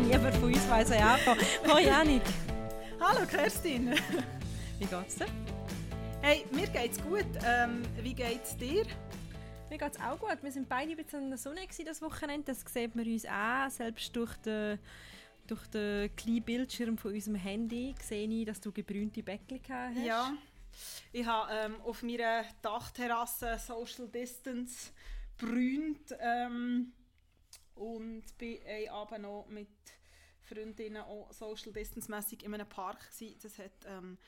Niemand von uns weiss ja anfangen. Hoi Janik. Hallo Kerstin. Wie geht's dir? Hey, mir geht's gut. Ähm, wie geht's dir? Mir geht's auch gut. Wir sind beide ein bisschen in der Sonne das Wochenende. Das sieht man uns an. Selbst durch den, durch den kleinen Bildschirm von unserem Handy sehe ich, dass du gebrünte Bäckchen hast. Ja. Ich habe ähm, auf meiner Dachterrasse Social Distance brünt ähm, und bin ein Abend noch mit Freundinnen auch Social Distance mäßig in einem Park gewesen. Das hat ähm,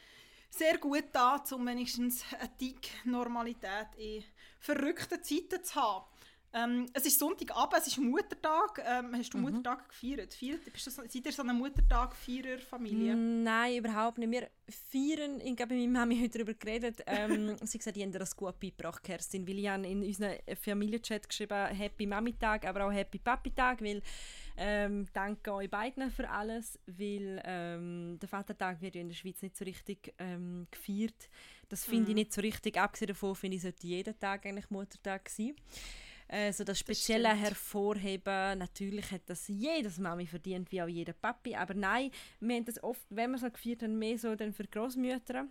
sehr gut da, um wenigstens eine Tick Normalität in verrückten Zeiten zu haben. Ähm, es ist Sonntagabend, es ist Muttertag. Ähm, hast du mhm. Muttertag gefeiert? Feiert, bist du so, seid ihr so eine Muttertag-Feierer-Familie? Nein, überhaupt nicht. Wir feiern, ich glaube, mit meiner Mami heute darüber geredet. Ähm, sie gesagt, die haben das gut beigebracht, Kerstin. Weil ich habe in unserem Familienchat geschrieben, Happy Mami-Tag, aber auch Happy Papi-Tag, weil ähm, danke euch beiden für alles, weil ähm, der Vatertag wird ja in der Schweiz nicht so richtig ähm, gefeiert. Das finde mhm. ich nicht so richtig. Abgesehen davon finde ich, sollte jeden Tag eigentlich Muttertag sein äh, so das Spezielle das hervorheben. Natürlich hat das jedes Mami verdient, wie auch jeder Papi. Aber nein, wir haben das oft, wenn wir so gefeiert haben, mehr so dann für Großmütter.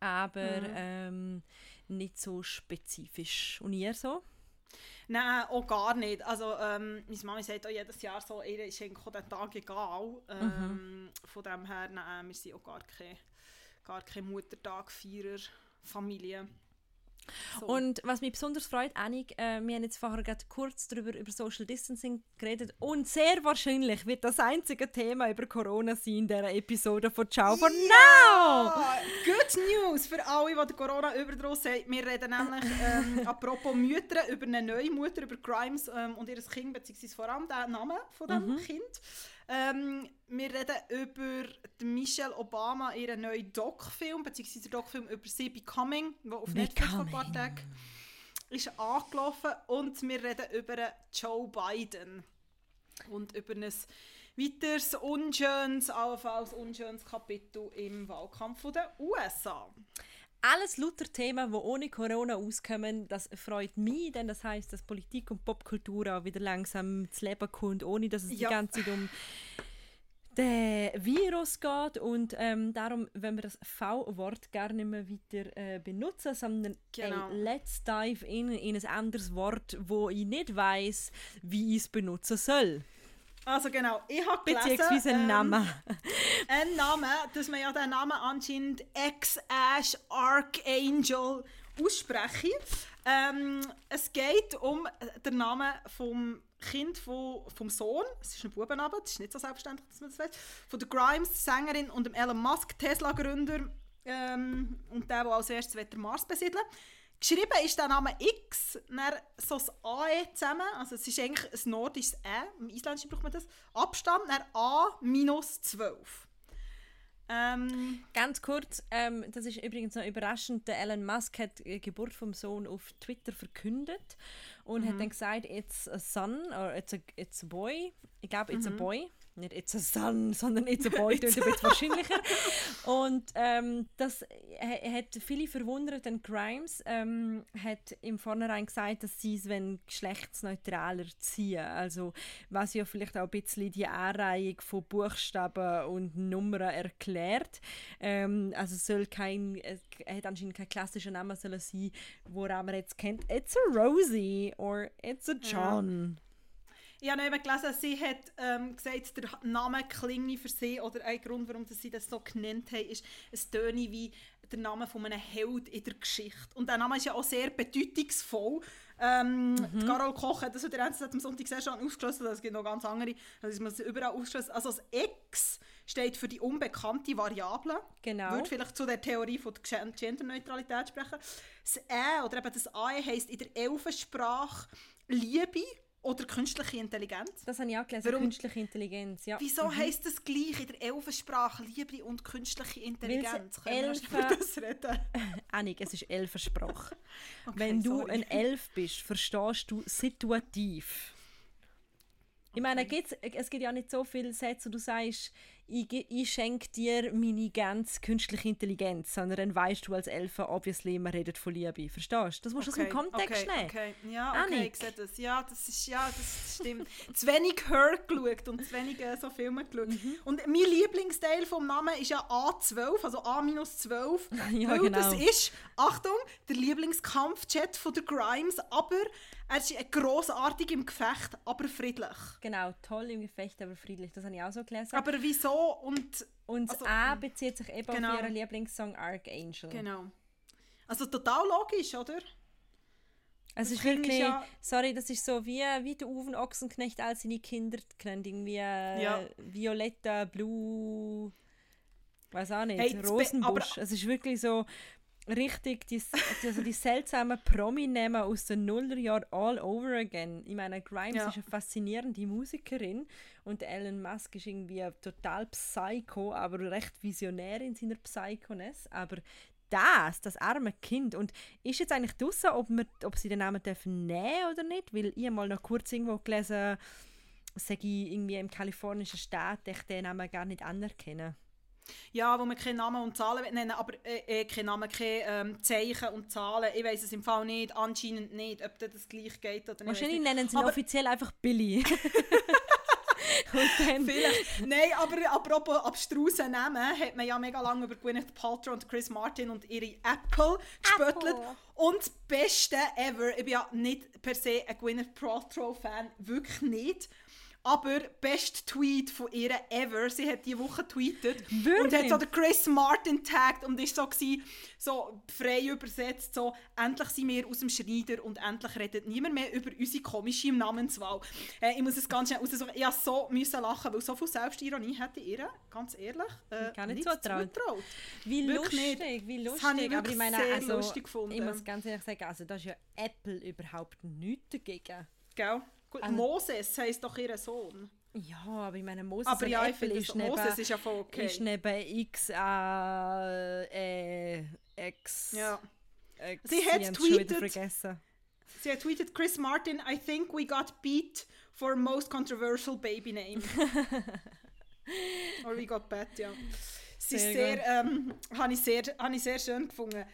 Aber mhm. ähm, nicht so spezifisch. Und ihr so? Nein, auch gar nicht. Also, ähm, meine Mami sagt auch jedes Jahr so, ihr ist eigentlich der Tag egal. Ähm, mhm. Von dem her, nein, wir sind auch gar keine, gar keine Muttertag-Feierer-Familie. So. Und was mich besonders freut, Annik, äh, wir haben jetzt vorher gerade kurz darüber über Social Distancing geredet und sehr wahrscheinlich wird das einzige Thema über Corona sein in dieser Episode von Ciao for ja! Now! Good News für alle, die Corona überdrossen haben. Wir reden nämlich, ähm, apropos Mütter, über eine neue Mutter, über Grimes ähm, und ihr Kind, beziehungsweise vor allem den Namen von dem mhm. Kind. Ähm, wir reden über Michelle Obama, ihren neuen Doc-Film, beziehungsweise Doc-Film über sie Becoming, der auf Netflix vor ein paar Tagen ist angelaufen. Und wir reden über Joe Biden. Und über ein weiteres unschönes, allenfalls unschönes Kapitel im Wahlkampf der USA alles lauter Themen, die ohne Corona auskommen. Das freut mich, denn das heißt, dass Politik und Popkultur auch wieder langsam zu Leben kommt, ohne dass es ja. die ganze Zeit um den Virus geht und ähm, darum, wenn wir das V-Wort gerne nicht mehr weiter äh, benutzen, sondern genau. ey, let's dive in, in ein anderes Wort, wo ich nicht weiß, wie ich es benutzen soll. Also genau, ich habe gelesen... Beziehungsweise einen ähm, Namen. ein Name, dass man ja den Namen anscheinend Ex-Ash Archangel ausspreche. Ähm, es geht um den Namen vom Kind von, vom Sohn, es ist ein Bubenabend, es ist nicht so selbstverständlich, dass man das weiß, von der Grimes, Sängerin und dem Elon Musk, Tesla-Gründer ähm, und der, der als erstes den Mars besiedeln Geschrieben ist der Name X, dann so das AE zusammen, also es ist eigentlich ein nordisches E, im Isländischen braucht man das, Abstand, dann A minus 12. Ähm, Ganz kurz, ähm, das ist übrigens noch überraschend, der Elon Musk hat die Geburt vom Sohn auf Twitter verkündet und mhm. hat dann gesagt, it's a son or it's a, it's a boy. Ich glaube, it's mhm. a boy nicht It's a Sun, sondern It's a Boy, klingt ein bisschen wahrscheinlicher. Und ähm, das hat viele verwundert, denn Grimes ähm, hat im Vornherein gesagt, dass sie es geschlechtsneutraler ziehen Also was ja vielleicht auch ein bisschen die Anreihung von Buchstaben und Nummern erklärt. Ähm, also soll kein, er hat anscheinend kein klassischer Name sollen sein, woran man jetzt kennt, It's a Rosie or It's a John. Ja. Ich habe eben gelesen, sie hat ähm, gesagt, der Name klinge für sie oder ein Grund, warum sie das so genannt haben, ist, es töne wie der Name von einem Held in der Geschichte. Und der Name ist ja auch sehr bedeutungsvoll. Ähm, mhm. Carol Koch hat das der am Sonntag sehr schon ausgeschlossen, es gibt noch ganz andere, das ist man überall ausgeschlossen. Also das X steht für die unbekannte Variable. Genau. Würde vielleicht zu der Theorie von der Genderneutralität sprechen. Das E oder eben das AE heisst in der Elfensprache Liebe oder künstliche Intelligenz. Das habe ich auch gelesen, Warum? künstliche Intelligenz. Ja. Wieso mhm. heisst das gleich in der Elfensprache Liebe und künstliche Intelligenz? Können wir über das reden? Annik, es ist Elfensprache. okay, Wenn du sorry. ein Elf bist, verstehst du situativ. Ich meine, okay. es gibt ja nicht so viele Sätze, wo du sagst, ich, ich schenke dir meine ganz künstliche Intelligenz, sondern dann weißt du als Elfe, obviously, man redet von Liebe. Verstehst du? Das musst du okay, aus dem Kontext okay, nehmen. Okay, ja, okay, ich sehe das. Ja, das ist, ja, das stimmt. zu wenig Her geschaut und zu wenig äh, so Filme geschaut. Mhm. Und mein Lieblingsteil vom Namen ist ja A12, also A-12. ja, weil genau. das ist, Achtung, der Lieblingskampfjet von der Grimes, aber er ist grossartig im Gefecht, aber friedlich. Genau, toll im Gefecht, aber friedlich. Das habe ich auch so gelesen. Aber wieso? Und, und also, A bezieht sich eben genau. auf ihren Lieblingssong Archangel. Genau. Also total logisch, oder? Es ist wirklich, ja sorry, das ist so wie, wie der Uwe Ochsenknecht all seine Kinder kennt, irgendwie äh, ja. Violetta, Blue, weiß auch nicht, hey, Rosenbusch. Es ist wirklich so, richtig die, also die seltsamen Promi-Namen aus den Nullerjahren all over again. Ich meine, Grimes ja. ist eine faszinierende Musikerin und Elon Musk ist irgendwie total psycho, aber recht visionär in seiner Psychoness. Aber das, das arme Kind. Und ist jetzt eigentlich draussen, ob, ob sie den Namen dürfen nehmen oder nicht? Weil ich mal noch kurz irgendwo gelesen sage ich irgendwie im kalifornischen Staat, ich den Namen gar nicht anerkennen. Ja, wo man keinen Namen und Zahlen nennen aber äh, äh, keinen Namen, keine ähm, Zeichen und Zahlen. Ich weiß es im Fall nicht, anscheinend nicht, ob das gleich geht oder nicht. Wahrscheinlich nennen sie aber offiziell einfach Billy. Vielleicht. Nein, aber apropos abstrusen Namen, hat man ja mega lange über Gwyneth Paltrow und Chris Martin und ihre Apple gespöttelt. Und das Beste ever, ich bin ja nicht per se ein Gwyneth Paltrow-Fan, wirklich nicht. Aber best Tweet von ihr ever. Sie hat diese Woche Wirklich? und hat so den Chris Martin tagged und ist so gewesen, so frei übersetzt so endlich sind wir aus dem Schneider und endlich redet niemand mehr über unsere komische Namenswahl. Äh, ich muss es ganz schnell raussuchen. Ich musste so müssen lachen, weil so viel Selbstironie hätte ihr, ganz ehrlich, äh, Gar nicht zutraut. Wie lustig, nicht. wie lustig. Das ich aber ich meine, sehr also, lustig gefunden. Ich muss ganz ehrlich sagen, also da ist ja Apple überhaupt nichts dagegen. Gell? Gut, also, Moses heisst doch ihr Sohn. Ja, aber ich meine, Moses aber ja, ich ist, so, neben, Moses ist ja voll okay. Ist neben X, äh, äh, X. Ja. X, sie hat tweetet. Sie hat tweetet, Chris Martin, I think we got beat for most controversial baby name. Or we got bet, ja. Sie sehr, sehr ähm, habe ich sehr, habe ich sehr schön gefunden.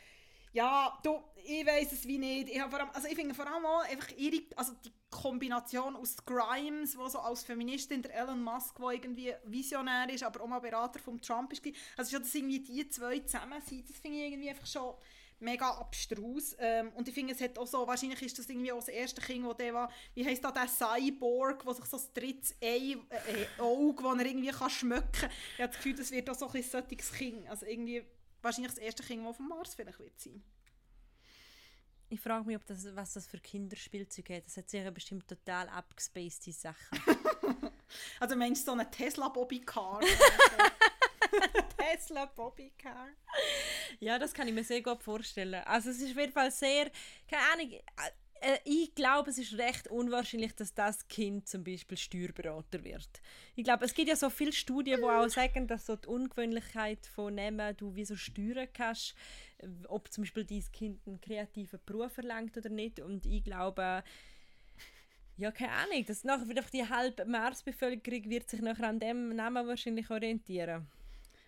Ja, du, ich weiß es wie nicht. Ich, vor allem, also ich finde vor allem auch einfach ihre, also die Kombination aus Grimes, wo so als Feministin der Elon Musk, der irgendwie visionär ist, aber auch mal Berater von Trump ist. Also schon, dass irgendwie die zwei zusammen sind, das finde ich irgendwie einfach schon mega abstrus. Ähm, und ich finde, es hat auch so, wahrscheinlich ist das irgendwie auch das erste Kind, wo der war, wie heisst da der Cyborg, wo sich so das dritte Ei, äh, Auge, das er irgendwie kann schmecken kann. Ich habe das Gefühl, das wird auch so ein solches Kind. Also irgendwie wahrscheinlich das erste Kind, das auf dem Mars vielleicht wird sein. Ich frage mich, ob das, was das für Kinderspielzeuge hat. Das hat sicher bestimmt total abgespacede Sachen. also meinst du so eine Tesla Bobbycar? Tesla Bobbycar. Ja, das kann ich mir sehr gut vorstellen. Also es ist auf jeden Fall sehr, keine Ahnung, äh, ich glaube, es ist recht unwahrscheinlich, dass das Kind zum Beispiel Steuerberater wird. Ich glaube, es gibt ja so viele Studien, die auch sagen, dass so die Ungewöhnlichkeit von nehmen, du wie so steuern kannst, ob zum Beispiel dein Kind einen kreativen Beruf erlangt oder nicht. Und ich glaube, ja, keine Ahnung, dass nachher die halbe Marsbevölkerung wird sich nachher an dem Namen wahrscheinlich orientieren.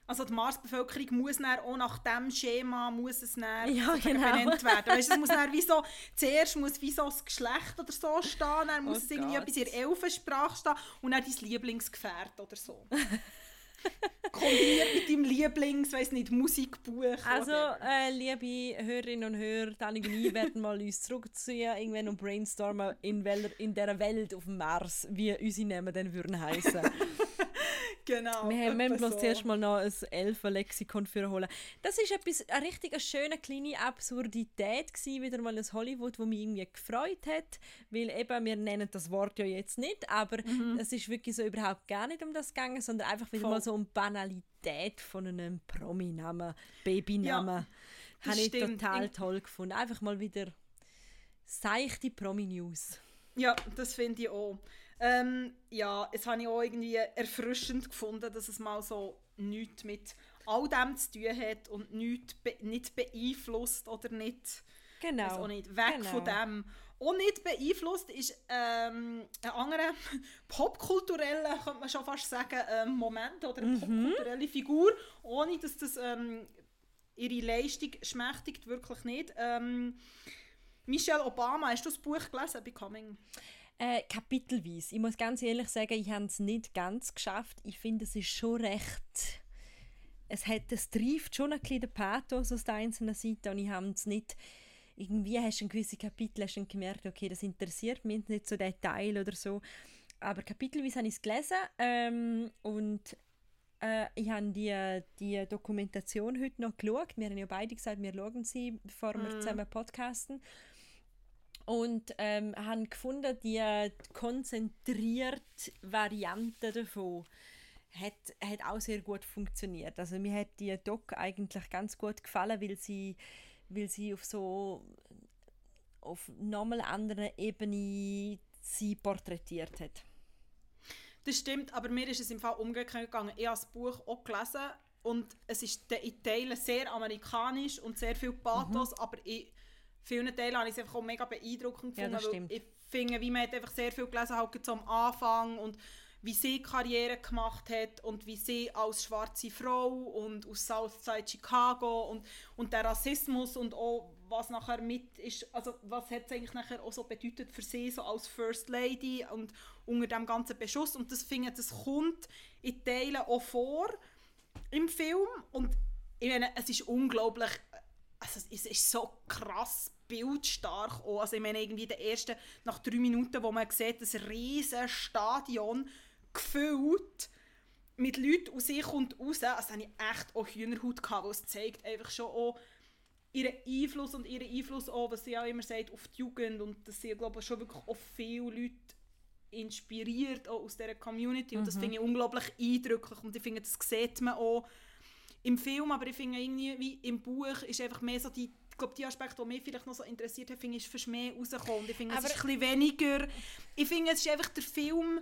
Also die Marsbevölkerung muss dann auch nach dem Schema muss es dann ja, genau. benannt werden. Weißt, es muss dann wie so, zuerst muss wie so das Geschlecht oder so stehen, dann muss oh es irgendwie etwas in der Elfensprache stehen und dann dein Lieblingsgefährt oder so. Kombiniert mit deinem Lieblings, weiß nicht, Musikbuch. Also, äh, liebe Hörerinnen und Hörer, Dani und ich werden mal uns zurückziehen irgendwann und brainstormen, in, welcher, in dieser Welt auf dem Mars, wie unsere Namen dann würden heißen. genau. Wir haben wir so. zuerst mal noch ein Elfen-Lexikon für holen. Das ist etwas, eine richtig schöne kleine Absurdität gewesen, wieder mal aus Hollywood, wo mich irgendwie gefreut hat, weil eben, wir nennen das Wort ja jetzt nicht, aber mhm. es ist wirklich so überhaupt gar nicht um das gegangen, sondern einfach wieder Voll. mal so um Banalität von einem Promi-Namen, Babynamen. Ja, Habe ich total toll gefunden. Einfach mal wieder seichte Promi-News. Ja, das finde ich auch. Ähm, ja, es habe ich auch irgendwie erfrischend gefunden, dass es mal so nichts mit all dem zu tun hat und nichts be nicht beeinflusst oder nicht Genau. auch nicht. Weg genau. von dem. Auch nicht beeinflusst ist ähm, ein anderer popkultureller, könnte man schon fast sagen, ähm, Moment oder eine mhm. popkulturelle Figur, ohne dass das ähm, ihre Leistung schmächtigt, wirklich nicht. Ähm, Michelle Obama, hast du das Buch gelesen, Becoming? Äh, kapitelweise. Ich muss ganz ehrlich sagen, ich habe es nicht ganz geschafft. Ich finde, es ist schon recht... Es, hat, es trifft schon ein bisschen den Pathos aus der einzelnen Seite und ich habe es nicht... Irgendwie hast du ein gewisse Kapitel hast du gemerkt, okay, das interessiert mich nicht so Detail oder so. Aber kapitelweise habe ich es gelesen ähm, und äh, ich habe die, die Dokumentation heute noch geschaut. Wir haben ja beide gesagt, wir schauen sie, bevor wir mm. zusammen podcasten und ähm, haben gefunden, die konzentrierte Variante davon hat, hat auch sehr gut funktioniert. Also mir hat die Doc eigentlich ganz gut gefallen, weil sie, weil sie auf so auf nochmal anderen Ebene sie porträtiert hat. Das stimmt, aber mir ist es im Fall umgekehrt gegangen. Ich habe das Buch auch gelesen und es ist in Teilen sehr amerikanisch und sehr viel Pathos, mhm. aber ich vielen Teilen habe ich es einfach auch mega beeindruckend gefunden. Ja, das stimmt. Ich finde, wie man hat einfach sehr viel gelesen halt am Anfang und wie sie Karriere gemacht hat und wie sie als schwarze Frau und aus Southside Chicago und, und der Rassismus und auch was nachher mit ist, also was hat es eigentlich nachher auch so bedeutet für sie so als First Lady und unter dem ganzen Beschuss und das finde das kommt in Teilen auch vor im Film und ich meine, es ist unglaublich also es ist so krass bildstark auch. Also ich meine irgendwie der erste, nach drei Minuten, wo man sieht, das riesige Stadion gefüllt mit Leuten aus sich und raus, also habe ich echt auch Hühnerhaut gehabt, es zeigt einfach schon auch ihren Einfluss und ihren Einfluss auch, was sie auch immer sagt, auf die Jugend und dass sie, glaube ich, schon wirklich auch viele Leute inspiriert auch aus dieser Community und das mhm. finde ich unglaublich eindrücklich und ich finde, das sieht man auch im Film, aber ich finde irgendwie, wie im Buch, ist einfach mehr so die ich glaube, die Aspekte, die mich vielleicht noch so interessiert haben, finde ich, ist für mehr rausgekommen. Ich finde, es ist ein bisschen weniger... Ich finde, es ist einfach der Film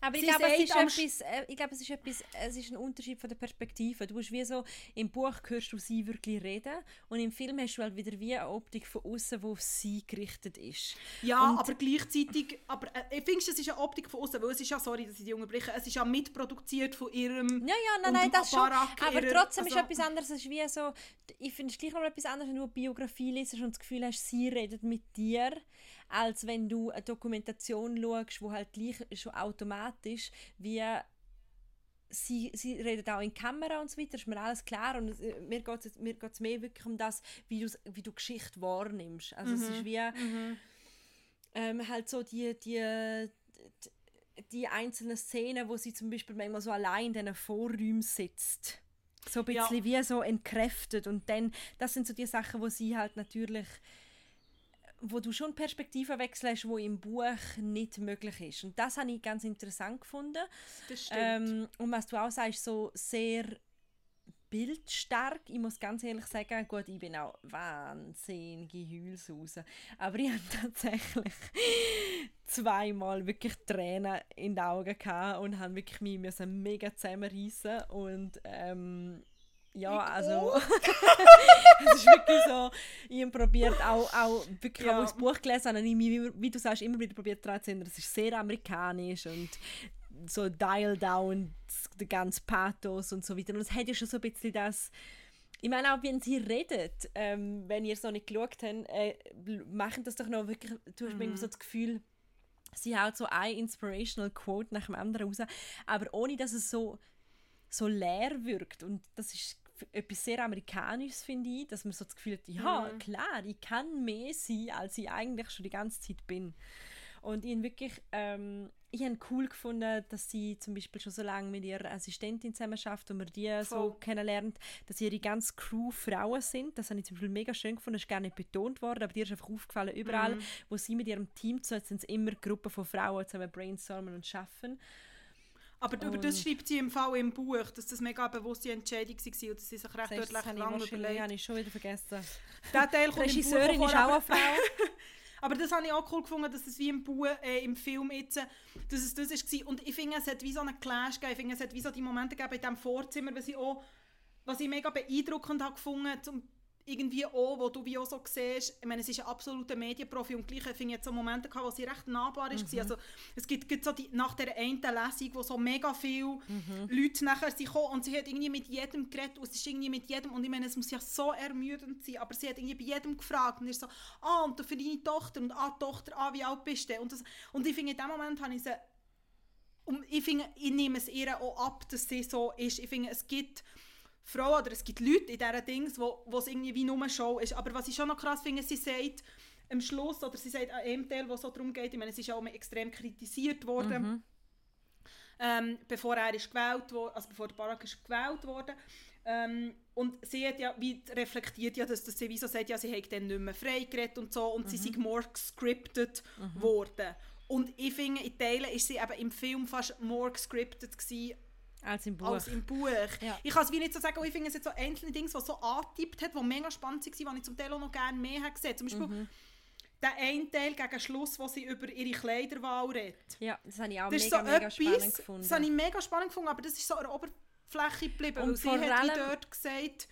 aber ich glaube, es ist etwas, äh, ich glaube, es ist etwas, es ist ein Unterschied von der Perspektive. Du hast wie so, im Buch hörst du sie wirklich reden und im Film hast du halt wieder wie eine Optik von außen, wo auf sie gerichtet ist. Ja, und aber gleichzeitig, aber äh, ich finde, es ist eine Optik von außen, weil es ist ja, sorry, dass ich die unterbreche, es ist ja mitproduziert von ihrem Ja, ja, nein, nein, das Barack, schon. Aber ihrer, trotzdem also, ist etwas anderes, es ist wie so, ich finde es gleich noch etwas anderes, wenn du eine Biografie liest und das Gefühl hast, sie redet mit dir als wenn du eine Dokumentation schaust, wo halt gleich schon automatisch wie sie, sie redet auch in Kamera und so weiter, ist mir alles klar und äh, mir geht es mir geht's mehr wirklich um das, wie, wie du Geschichte wahrnimmst. Also mhm. es ist wie mhm. ähm, halt so die, die, die einzelnen Szenen, wo sie zum Beispiel manchmal so allein in diesen Vorräumen sitzt. So ein bisschen ja. wie so entkräftet und dann, das sind so die Sachen, wo sie halt natürlich wo du schon Perspektiven wechselst, wo im Buch nicht möglich ist. Und das habe ich ganz interessant gefunden. Das stimmt. Ähm, und was du auch sagst, so sehr bildstark. Ich muss ganz ehrlich sagen, gut, ich bin auch wahnsinnige Heulsuse. Aber ich hatte tatsächlich zweimal wirklich Tränen in den Augen gehabt und habe wirklich mich mega zusammenreißen und ähm, ja, also es ist wirklich so, ich habe probiert auch, auch wirklich ja. auch das Buch gelesen und ich mich, wie du sagst, immer wieder probiert daran zu erinnern, es ist sehr amerikanisch und so Dial Down, der ganze Pathos und so weiter und es hat ja schon so ein bisschen das ich meine auch, wenn sie redet, ähm, wenn ihr so nicht geschaut habt, äh, machen das doch noch wirklich, du hast mhm. so das Gefühl, sie haut so ein Inspirational Quote nach dem anderen raus, aber ohne, dass es so so leer wirkt und das ist etwas sehr Amerikanisches, finde ich, dass man so das Gefühl hat, ja, mhm. klar, ich kann mehr sein, als ich eigentlich schon die ganze Zeit bin. Und ich wirklich, ähm, ich habe cool gefunden, dass sie zum Beispiel schon so lange mit ihrer Assistentin zusammen schafft und man die Voll. so kennenlernt, dass ihre ganze Crew Frauen sind. Das habe ich zum Beispiel mega schön gefunden, das ist gar nicht betont worden, aber dir ist einfach aufgefallen, überall, mhm. wo sie mit ihrem Team zusammen sind, immer Gruppen von Frauen zusammen brainstormen und schaffen. Aber und das schreibt sie im Fall im Buch, dass das mega bewusste Entscheidung war und dass sie sich recht dort lange überlegt. habe ich schon wieder vergessen. Der Teil kommt Regisseurin im Buch ist auch eine Frau. aber das habe ich auch cool gefunden, dass es wie im Buch, äh, im Film jetzt, dass es das war. Und ich finde, es hat wie so einen Clash gegeben. Ich finde, es hat wie so die Momente gegeben in diesem Vorzimmer, was ich auch, was ich mega beeindruckend habe gefunden. Zum, irgendwie auch, wo du wie auch so siehst, ich meine, es ist ein absoluter Medienprofi und gleich finde ich jetzt so Momente gehabt, wo sie recht nahbar ist. Mhm. Also es gibt, gibt so die, nach der einen Lesung, wo so mega viele mhm. Leute nachher sind gekommen und sie hat irgendwie mit jedem geredet und es ist irgendwie mit jedem und ich meine, es muss ja so ermüdend sein, aber sie hat irgendwie bei jedem gefragt und ist so, ah, und für deine Tochter und ah, Tochter, ah, wie alt bist du? Und, das, und ich finde, in dem Moment habe ich sie und ich finde, ich nehme es ihr auch ab, dass sie so ist. Ich finde, es gibt Frauen oder es gibt Leute in diesen Dings, wo, wo es irgendwie wie nur Show ist. Aber was ich schon noch krass finde, sie sagt am Schluss, oder sie sagt an einem Teil, wo es so darum geht, ich meine, es ist auch extrem kritisiert worden, mhm. ähm, bevor er ist gewählt wurde, also bevor Barack ist gewählt wurde. Ähm, und sie hat ja, wie reflektiert ja, dass, dass sie wie so sagt, ja, sie hat dann nicht mehr frei geredet und so und mhm. sie sind more gescriptet mhm. worden. Und ich finde, in Teilen war sie eben im Film fast more gescriptet gewesen, als im Buch. Als im Buch. Ja. Ich kann es wie nicht so sagen, ich finde es jetzt so einzelne Dinge, die so angetippt hat, die mega spannend waren, die ich zum Teil auch noch gerne mehr habe gesehen. Zum Beispiel mhm. der eine Teil gegen Schluss, wo sie über ihre Kleiderwahl redet. Ja, das habe ich auch mega, so mega etwas, spannend gefunden. Das habe ich mega spannend gefunden, aber das ist so an der Oberfläche geblieben. Und sie hat wie dort gesagt,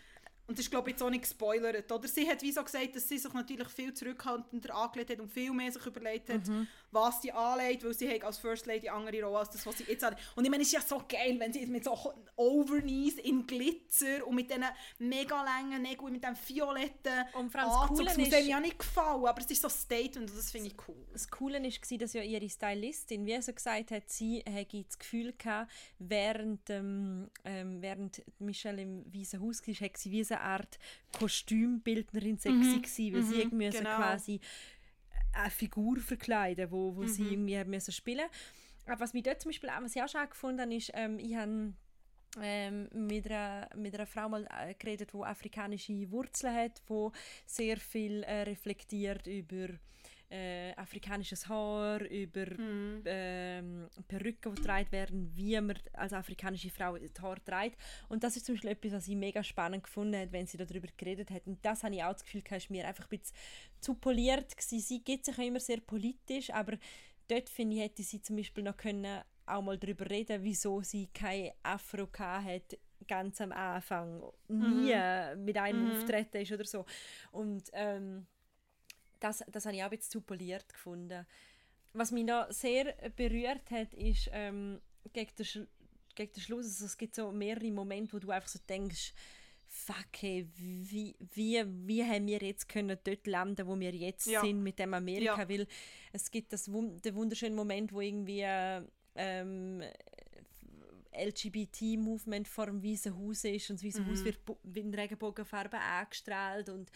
und das ist glaube ich jetzt auch nicht gespoilert, oder? Sie hat wie so gesagt, dass sie sich natürlich viel zurückhaltender angelegt hat und viel mehr sich überlegt hat, mhm. Was sie anlegt, weil sie als First Lady andere Rolle als das, was sie jetzt hat. Und ich meine, es ist ja so geil, wenn sie mit so Overknees in Glitzer und mit diesen mega langen Nägeln, mit diesem violetten und das Anzug, das muss mir ja nicht gefallen, aber es ist so ein Statement und das finde ich cool. Das Coole war, dass ja ihre Stylistin, wie sie gesagt hat, sie hätte das Gefühl gehabt, während, ähm, während Michelle im Weißen Haus war, hat sie wie eine Art Kostümbildnerin sexy mhm. gewesen, weil mhm. sie irgendwie genau. quasi eine Figur verkleiden, wo, wo mhm. sie irgendwie müssen spielen Aber was mich dort zum Beispiel auch, was ich auch schon gefunden habe, ist, ähm, ich habe ähm, mit, einer, mit einer Frau mal äh, geredet, die afrikanische Wurzeln hat, die sehr viel äh, reflektiert über äh, afrikanisches Haar, über mhm. ähm, Perücken, die getragen werden, wie man als afrikanische Frau das Haar trägt. Und das ist zum Beispiel etwas, was ich mega spannend gefunden habe, wenn sie darüber geredet hat. Und das habe ich auch das Gefühl, dass mir einfach ein bisschen zu poliert gewesen. Sie gibt sich auch immer sehr politisch, aber dort finde ich, hätte sie zum Beispiel noch können auch mal darüber reden, wieso sie kein Afro hat ganz am Anfang nie mhm. mit einem mhm. auftreten ist oder so. Und ähm, das, das habe ich auch ein bisschen zu poliert gefunden. Was mich noch sehr berührt hat, ist ähm, gegen, den Sch gegen den Schluss, also es gibt so mehrere Momente, wo du einfach so denkst, fuck, hey, wie, wie, wie haben wir jetzt können dort landen, wo wir jetzt ja. sind mit dem Amerika, ja. weil es gibt das, den wunderschönen Moment, wo irgendwie ähm, LGBT-Movement vor dem Weißen Haus ist und das Weiße mhm. Haus wird in Regenbogenfarben angestrahlt und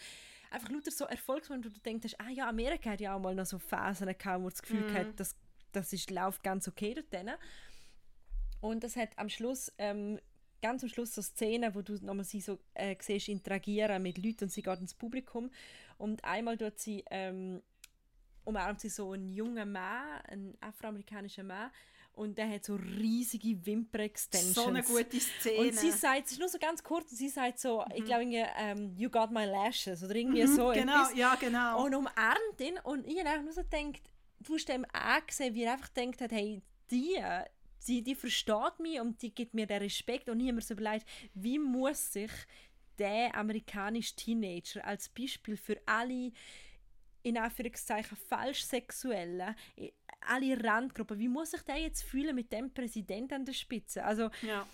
einfach lauter so Erfolgsmomente, wo du denkst, ah ja, Amerika hat ja auch mal noch so Phasen gehabt, wo das Gefühl mm. hat, das, das ist, läuft ganz okay dort denen. Und das hat am Schluss, ähm, ganz am Schluss so Szenen, wo du nochmal sie so äh, siehst, interagieren mit Leuten und sie geht ins Publikum und einmal dort sie ähm, umarmt sie so einen jungen Mann, einen afroamerikanischen Mann und der hat so riesige Wimper-Extensions. So eine gute Szene. Und sie sagt, es ist nur so ganz kurz, und sie sagt so, mhm. ich glaube, ähm, you got my lashes oder irgendwie mhm, so. Genau, etwas. ja, genau. Und umarmt ihn und ich habe nur so gedacht, du hast ihm angesehen, wie er einfach gedacht hat, hey, die, die, die versteht mich und die gibt mir den Respekt und ich habe mir so überlegt, wie muss sich der amerikanische Teenager als Beispiel für alle in Anführungszeichen falsch sexuelle alle Randgruppen. Wie muss sich der jetzt fühlen mit dem Präsidenten an der Spitze? Also, ja.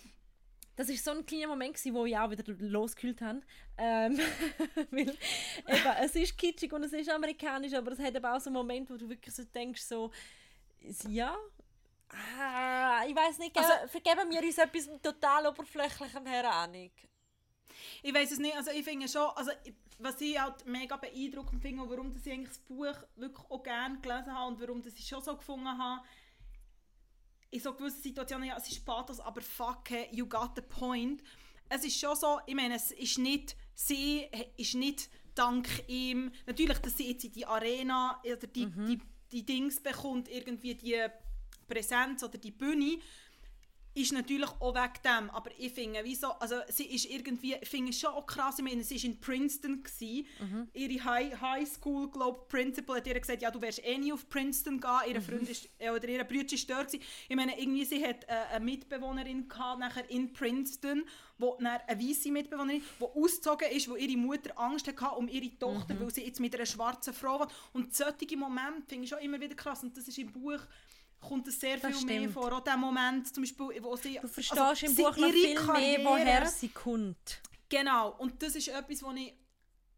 das ist so ein kleiner Moment, gewesen, wo ich auch wieder losgekühlt habe. Ähm, weil, eben, es ist kitschig und es ist amerikanisch, aber es hat eben auch so einen Moment, wo du wirklich so denkst, so, ja, ah, ich weiß nicht, also, vergeben wir uns etwas total oberflächlichem Ahnung. Ich weiß es nicht, also ich finde schon, also was ich halt mega beeindruckend finde und warum ich eigentlich das Buch wirklich auch gerne gelesen habe und warum ich schon so gefunden habe, in so gewissen Situationen, ja, es ist Pathos, aber fuck, you got the point. Es ist schon so, ich meine, es ist nicht, sie ist nicht dank ihm, natürlich, dass sie jetzt in die Arena oder die, mhm. die, die Dings bekommt, irgendwie die Präsenz oder die Bühne, ist natürlich auch wegen dem, aber ich finde, wieso, also sie ist irgendwie, finde es schon auch krass, ich meine, sie war in Princeton, gewesen, mhm. ihre High, High School, glaube Principal hat ihr gesagt, ja, du wärst eh nie auf Princeton gehen, ihr mhm. Freund ist, äh, oder ihr Bruder ist dort gewesen. Ich meine, irgendwie, sie hat äh, eine Mitbewohnerin gehabt, nachher in Princeton, wo eine weiße Mitbewohnerin, die ausgezogen ist, wo ihre Mutter Angst hatte um ihre Tochter, mhm. weil sie jetzt mit einer schwarzen Frau war. Und solche Momente finde ich schon immer wieder krass, und das ist im Buch kommt es sehr das viel stimmt. mehr vor. Auch der Moment, zum Beispiel, wo sie... Du verstehst also, im Buch noch viel Karriere, mehr, woher sie kommt. Genau, und das ist etwas, was ich,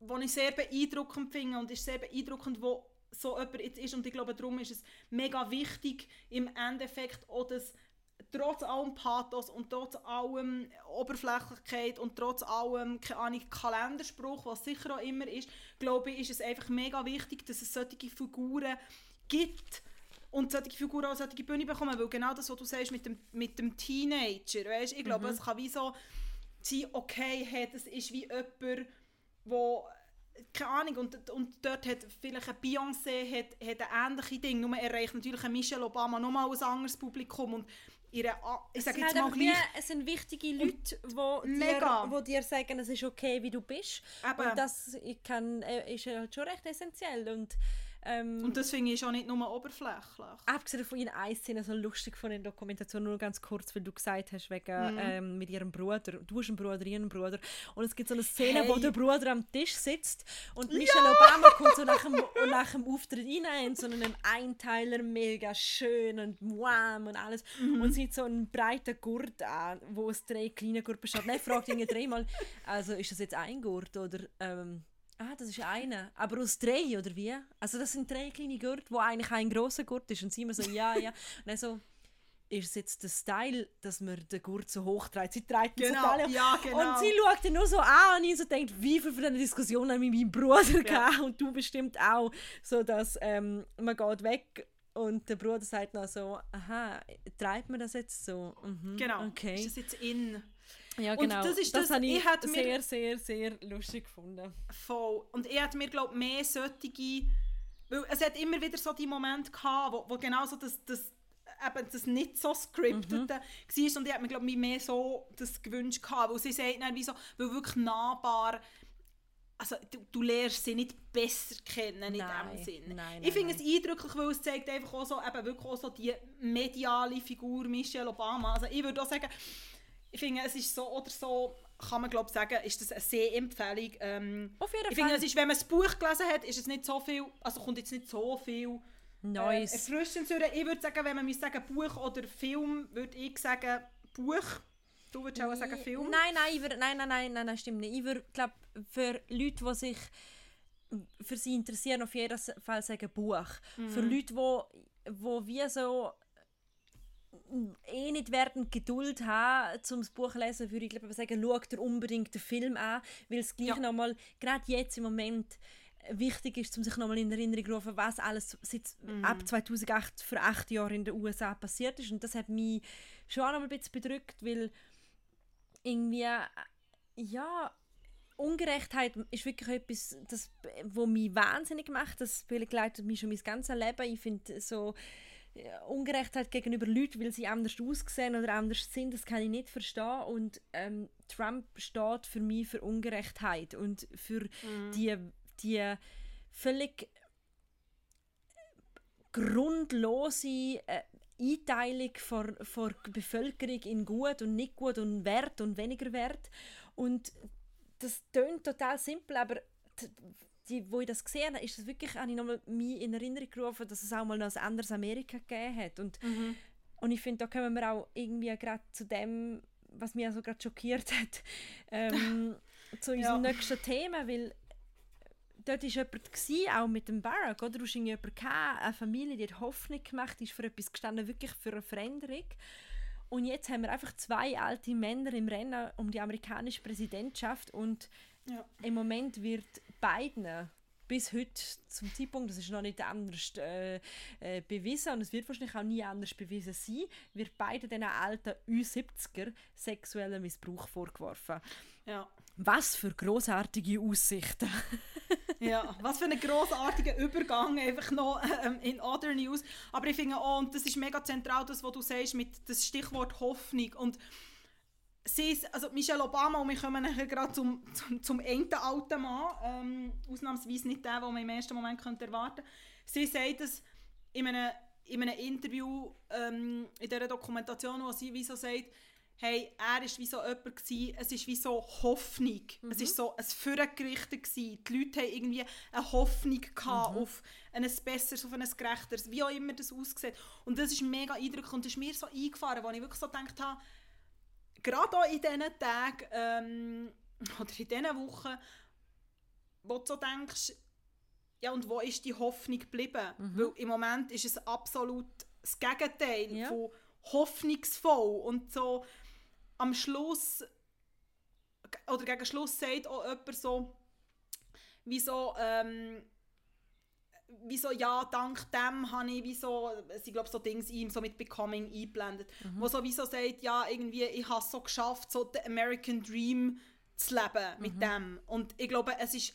was ich sehr beeindruckend finde und ist sehr beeindruckend, wo so jemand jetzt ist und ich glaube, darum ist es mega wichtig, im Endeffekt auch das trotz allem Pathos und trotz allem Oberflächlichkeit und trotz allem, keine Ahnung, Kalenderspruch, was sicher auch immer ist, glaube ich, ist es einfach mega wichtig, dass es solche Figuren gibt, und solche Figuren auch solche Bühne bekommen, weil genau das, was du sagst mit dem, mit dem Teenager, weißt, ich glaube, mhm. es kann wie so sein, okay, hey, das ist wie jemand, wo keine Ahnung, und, und dort hat vielleicht eine Beyoncé hat, hat ein ähnliches Ding, nur erreicht natürlich ein Michelle Obama nochmal ein anderes Publikum und ihre, ich sage jetzt mal gleich... es sind wichtige Leute, wo dir, wo dir sagen, es ist okay, wie du bist. Eben. Und das ich kann, äh, ist halt schon recht essentiell und ähm, und das finde ich auch nicht nur oberflächlich. Abgesehen von ihnen eine Szene so lustig von der Dokumentation, nur ganz kurz, weil du gesagt hast, wegen, mhm. ähm, mit ihrem Bruder, du hast einen Bruder, ihren Bruder, und es gibt so eine Szene, hey. wo der Bruder am Tisch sitzt und Michelle ja. Obama kommt so nach dem, nach dem Auftritt rein in so einem Einteiler, mega schön und warm und alles, mhm. und sieht so einen breiten Gurt an, wo es drei kleine Gurt besteht. Nein, fragt ihn dreimal, also ist das jetzt ein Gurt oder... Ähm, Ah, das ist einer. Aber aus drei, oder wie? Also das sind drei kleine Gurte, wo eigentlich ein grosser Gurt ist. Und sie immer so, ja, ja. Und dann so, ist es jetzt der Style, dass man den Gurt so hoch trägt? Sie trägt genau, so ja, genau. Und sie schaut dann nur so an und ich so denkt, wie viel von diesen Diskussionen haben mit meinem Bruder ja. Und du bestimmt auch. So, dass ähm, man geht weg und der Bruder sagt noch so, aha, treibt man das jetzt so? Mhm, genau, okay. ist das jetzt in... Ja, genau. Und das ist das, das habe ich, ich sehr, sehr, sehr lustig gefunden. Voll. Und ich hatte mir, glaube mehr solche... Weil es hat immer wieder so die Momente gehabt, wo, wo genau so das, das, eben das nicht so scripted mhm. war. Und ich habe mir, glaube mehr so das gewünscht gehabt, weil sie sagt dann wie so, weil wirklich nahbar also du, du lernst sie nicht besser kennen in nein, dem Sinn. Nein, ich finde es eindrücklich, weil es zeigt einfach auch so, eben wirklich auch so die mediale Figur Michelle Obama. Also ich würde auch sagen, ich finde, es ist so oder so, kann man glaube sagen, ist das eine Sehempfehlung. Ähm, Auf jeden ich Fall. finde, es ist, wenn man das Buch gelesen hat, ist es nicht so viel, also kommt jetzt nicht so viel Neues. Äh, erfrischend Ich würde sagen, wenn man mir sagen Buch oder Film, würde ich sagen Buch. Du würdest auch sagen Film? Nein, nein, ich würd, nein, nein, nein, nein, nein, stimmt nicht. Ich würde, glaube für Leute, die sich für sie interessieren, auf jeden Fall sagen Buch. Mhm. Für Leute, die, die wie so eh nicht werden Geduld haben, um das Buch zu lesen, würde ich glaube sagen, schau dir unbedingt den Film an, weil es gleich ja. nochmal, gerade jetzt im Moment, wichtig ist, um sich nochmal in Erinnerung zu rufen, was alles seit mm. ab 2008 für acht Jahre in den USA passiert ist. Und das hat mich schon noch ein bisschen bedrückt, weil irgendwie, ja, Ungerechtheit ist wirklich etwas, das, wo mich wahnsinnig macht. Das begleitet mich schon mein ganzes Leben. Ich finde so Ungerechtheit gegenüber Leuten, weil sie anders aussehen oder anders sind, das kann ich nicht verstehen. Und ähm, Trump steht für mich für Ungerechtheit und für mhm. die, die völlig grundlose äh, Einteilung von der Bevölkerung in gut und nicht gut und wert und weniger wert. Und das tönt total simpel, aber die, wo ich das gesehen habe, ist das wirklich, habe ich nochmal mich in Erinnerung gerufen, dass es auch mal noch ein anderes Amerika gegeben hat. Und, mhm. und ich finde, da kommen wir auch irgendwie gerade zu dem, was mich also gerade schockiert hat, ähm, zu unserem ja. nächsten Thema, weil dort war jemand, gewesen, auch mit dem Barack, oder? Du hast jemanden gehabt, eine Familie, die hat Hoffnung gemacht, ist für etwas gestanden, wirklich für eine Veränderung. Und jetzt haben wir einfach zwei alte Männer im Rennen um die amerikanische Präsidentschaft und ja. im Moment wird beiden bis heute zum Zeitpunkt, das ist noch nicht anders äh, äh, bewiesen und es wird wahrscheinlich auch nie anders bewiesen sein, wird beiden diesen alten Ü70er sexuellen Missbrauch vorgeworfen. Ja. Was für großartige Aussichten. ja, was für ein grossartiger Übergang einfach noch ähm, in Other News. Aber ich finde auch, und das ist mega zentral, das, was du sagst, mit das Stichwort Hoffnung. Und sie ist, also Michelle Obama, und wir kommen nachher gerade zum, zum, zum einen alten Mann, ähm, ausnahmsweise nicht der, den man im ersten Moment könnte erwarten könnte. Sie sagt es in einem, in einem Interview, ähm, in dieser Dokumentation, wo sie wie so sagt, hey, er war wie so jemand, gewesen, es ist wie so Hoffnung. Mhm. Es war so ein Führergerichtet. Die Leute haben irgendwie eine Hoffnung gehabt mhm. auf ein besseres, auf ein gerechteres, wie auch immer das aussieht. Und das ist mega eindrücklich und das ist mir so eingefahren, wo ich wirklich so gedacht habe, gerade auch in diesen Tagen ähm, oder in diesen Wochen, wo du so denkst, ja und wo ist die Hoffnung geblieben? Mhm. Weil im Moment ist es absolut das Gegenteil ja. von hoffnungsvoll und so am Schluss oder gegen Schluss sagt auch jemand so, wieso, ähm, wieso ja, dank dem habe ich wieso, sie glaube so Dinge ihm so mit Becoming eingeblendet, mhm. wo so wieso sagt, ja, irgendwie, ich habe es so geschafft, so den American Dream zu leben mit mhm. dem. Und ich glaube, es ist,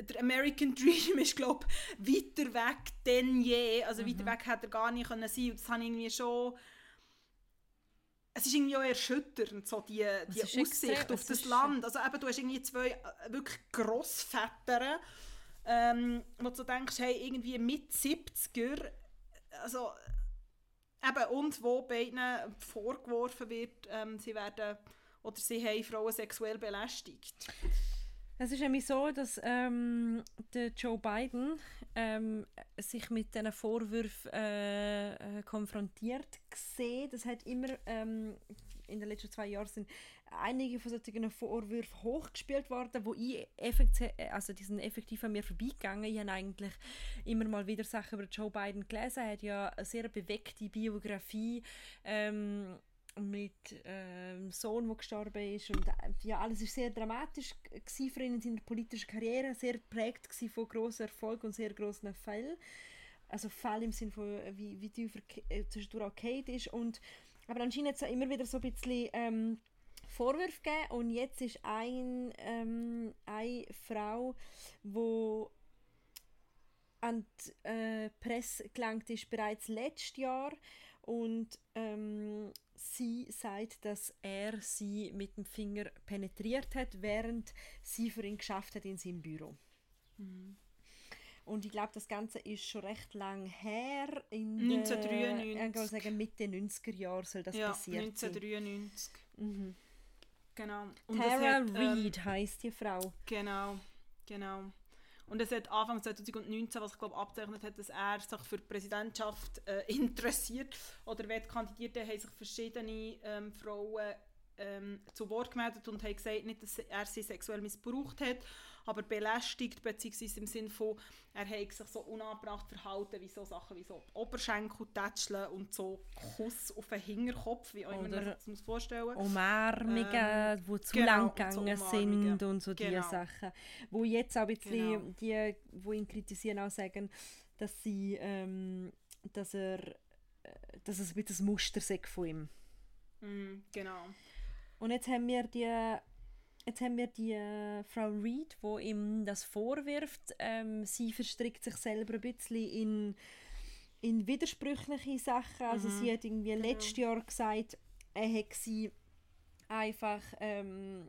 der American Dream ist, glaube weiter weg denn je, also mhm. weiter weg hätte er gar nicht können sein und das habe ich irgendwie schon es ist irgendwie auch erschütternd, so die, die Aussicht extrem, auf das Land. Also eben, du hast irgendwie zwei äh, wirklich Grossväter, ähm, wo du denkst, hey, irgendwie mit 70er, also eben, und wo beiden vorgeworfen wird, ähm, sie werden, oder sie haben Frauen sexuell belästigt. Es ist nämlich so, dass ähm, der Joe Biden ähm, sich mit diesen Vorwürfen äh, äh, konfrontiert gesehen. Das hat immer ähm, in den letzten zwei Jahren sind einige von solchen Vorwürfen hochgespielt worden, wo ich effektiv, also die sind effektiv an mir vorbeigegangen. Ich habe eigentlich immer mal wieder Sachen über Joe Biden gelesen. Er hat ja eine sehr bewegte Biografie. Ähm, mit ähm, Sohn, der gestorben ist und äh, ja, alles ist sehr dramatisch für ihn in seiner politischen Karriere, sehr geprägt von grossen Erfolg und sehr grossen Fällen. Also Fälle im Sinne von, äh, wie, wie die äh, zwischendurch okay ist und aber anscheinend hat es immer wieder so ein bisschen ähm, Vorwürfe gegeben und jetzt ist ein, ähm, eine Frau, die an die äh, Presse gelangt ist bereits letztes Jahr und ähm, sie sagt, dass er sie mit dem Finger penetriert hat, während sie für ihn geschafft hat in seinem Büro. Mhm. Und ich glaube, das Ganze ist schon recht lang her. In 1993. Der, ich sagen, Mitte 90er Jahre soll das ja, passiert 1993. sein. Mhm. Genau. Und Tara hat, Reid ähm, heisst die Frau. Genau, genau. Und es hat Anfang 2019, was ich glaube abzeichnet hat, dass er sich für die Präsidentschaft äh, interessiert oder wird kandidiert, haben sich verschiedene ähm, Frauen ähm, zu Wort gemeldet und haben gesagt, nicht, dass er sie sexuell missbraucht hat, aber belästigt, beziehungsweise im Sinne von, er hat sich so unangebracht verhalten, wie so Sachen wie so Oberschenkel tätscheln und so Kuss auf den Hinterkopf, wie auch immer man sich das vorstellen Umarmungen, ähm, die zu genau, lang gegangen so sind und so genau. diese Sachen. Wo jetzt auch ein bisschen genau. die, die ihn kritisieren, auch sagen, dass sie, ähm, dass er, äh, dass es ein bisschen ein Muster von ihm. Mm, genau. Und jetzt haben wir die Jetzt haben wir die äh, Frau Reed, wo ihm das vorwirft. Ähm, sie verstrickt sich selber ein bisschen in, in widersprüchliche Sachen. Also mhm. sie hat irgendwie genau. letztes Jahr gesagt, er hätte sie einfach ähm,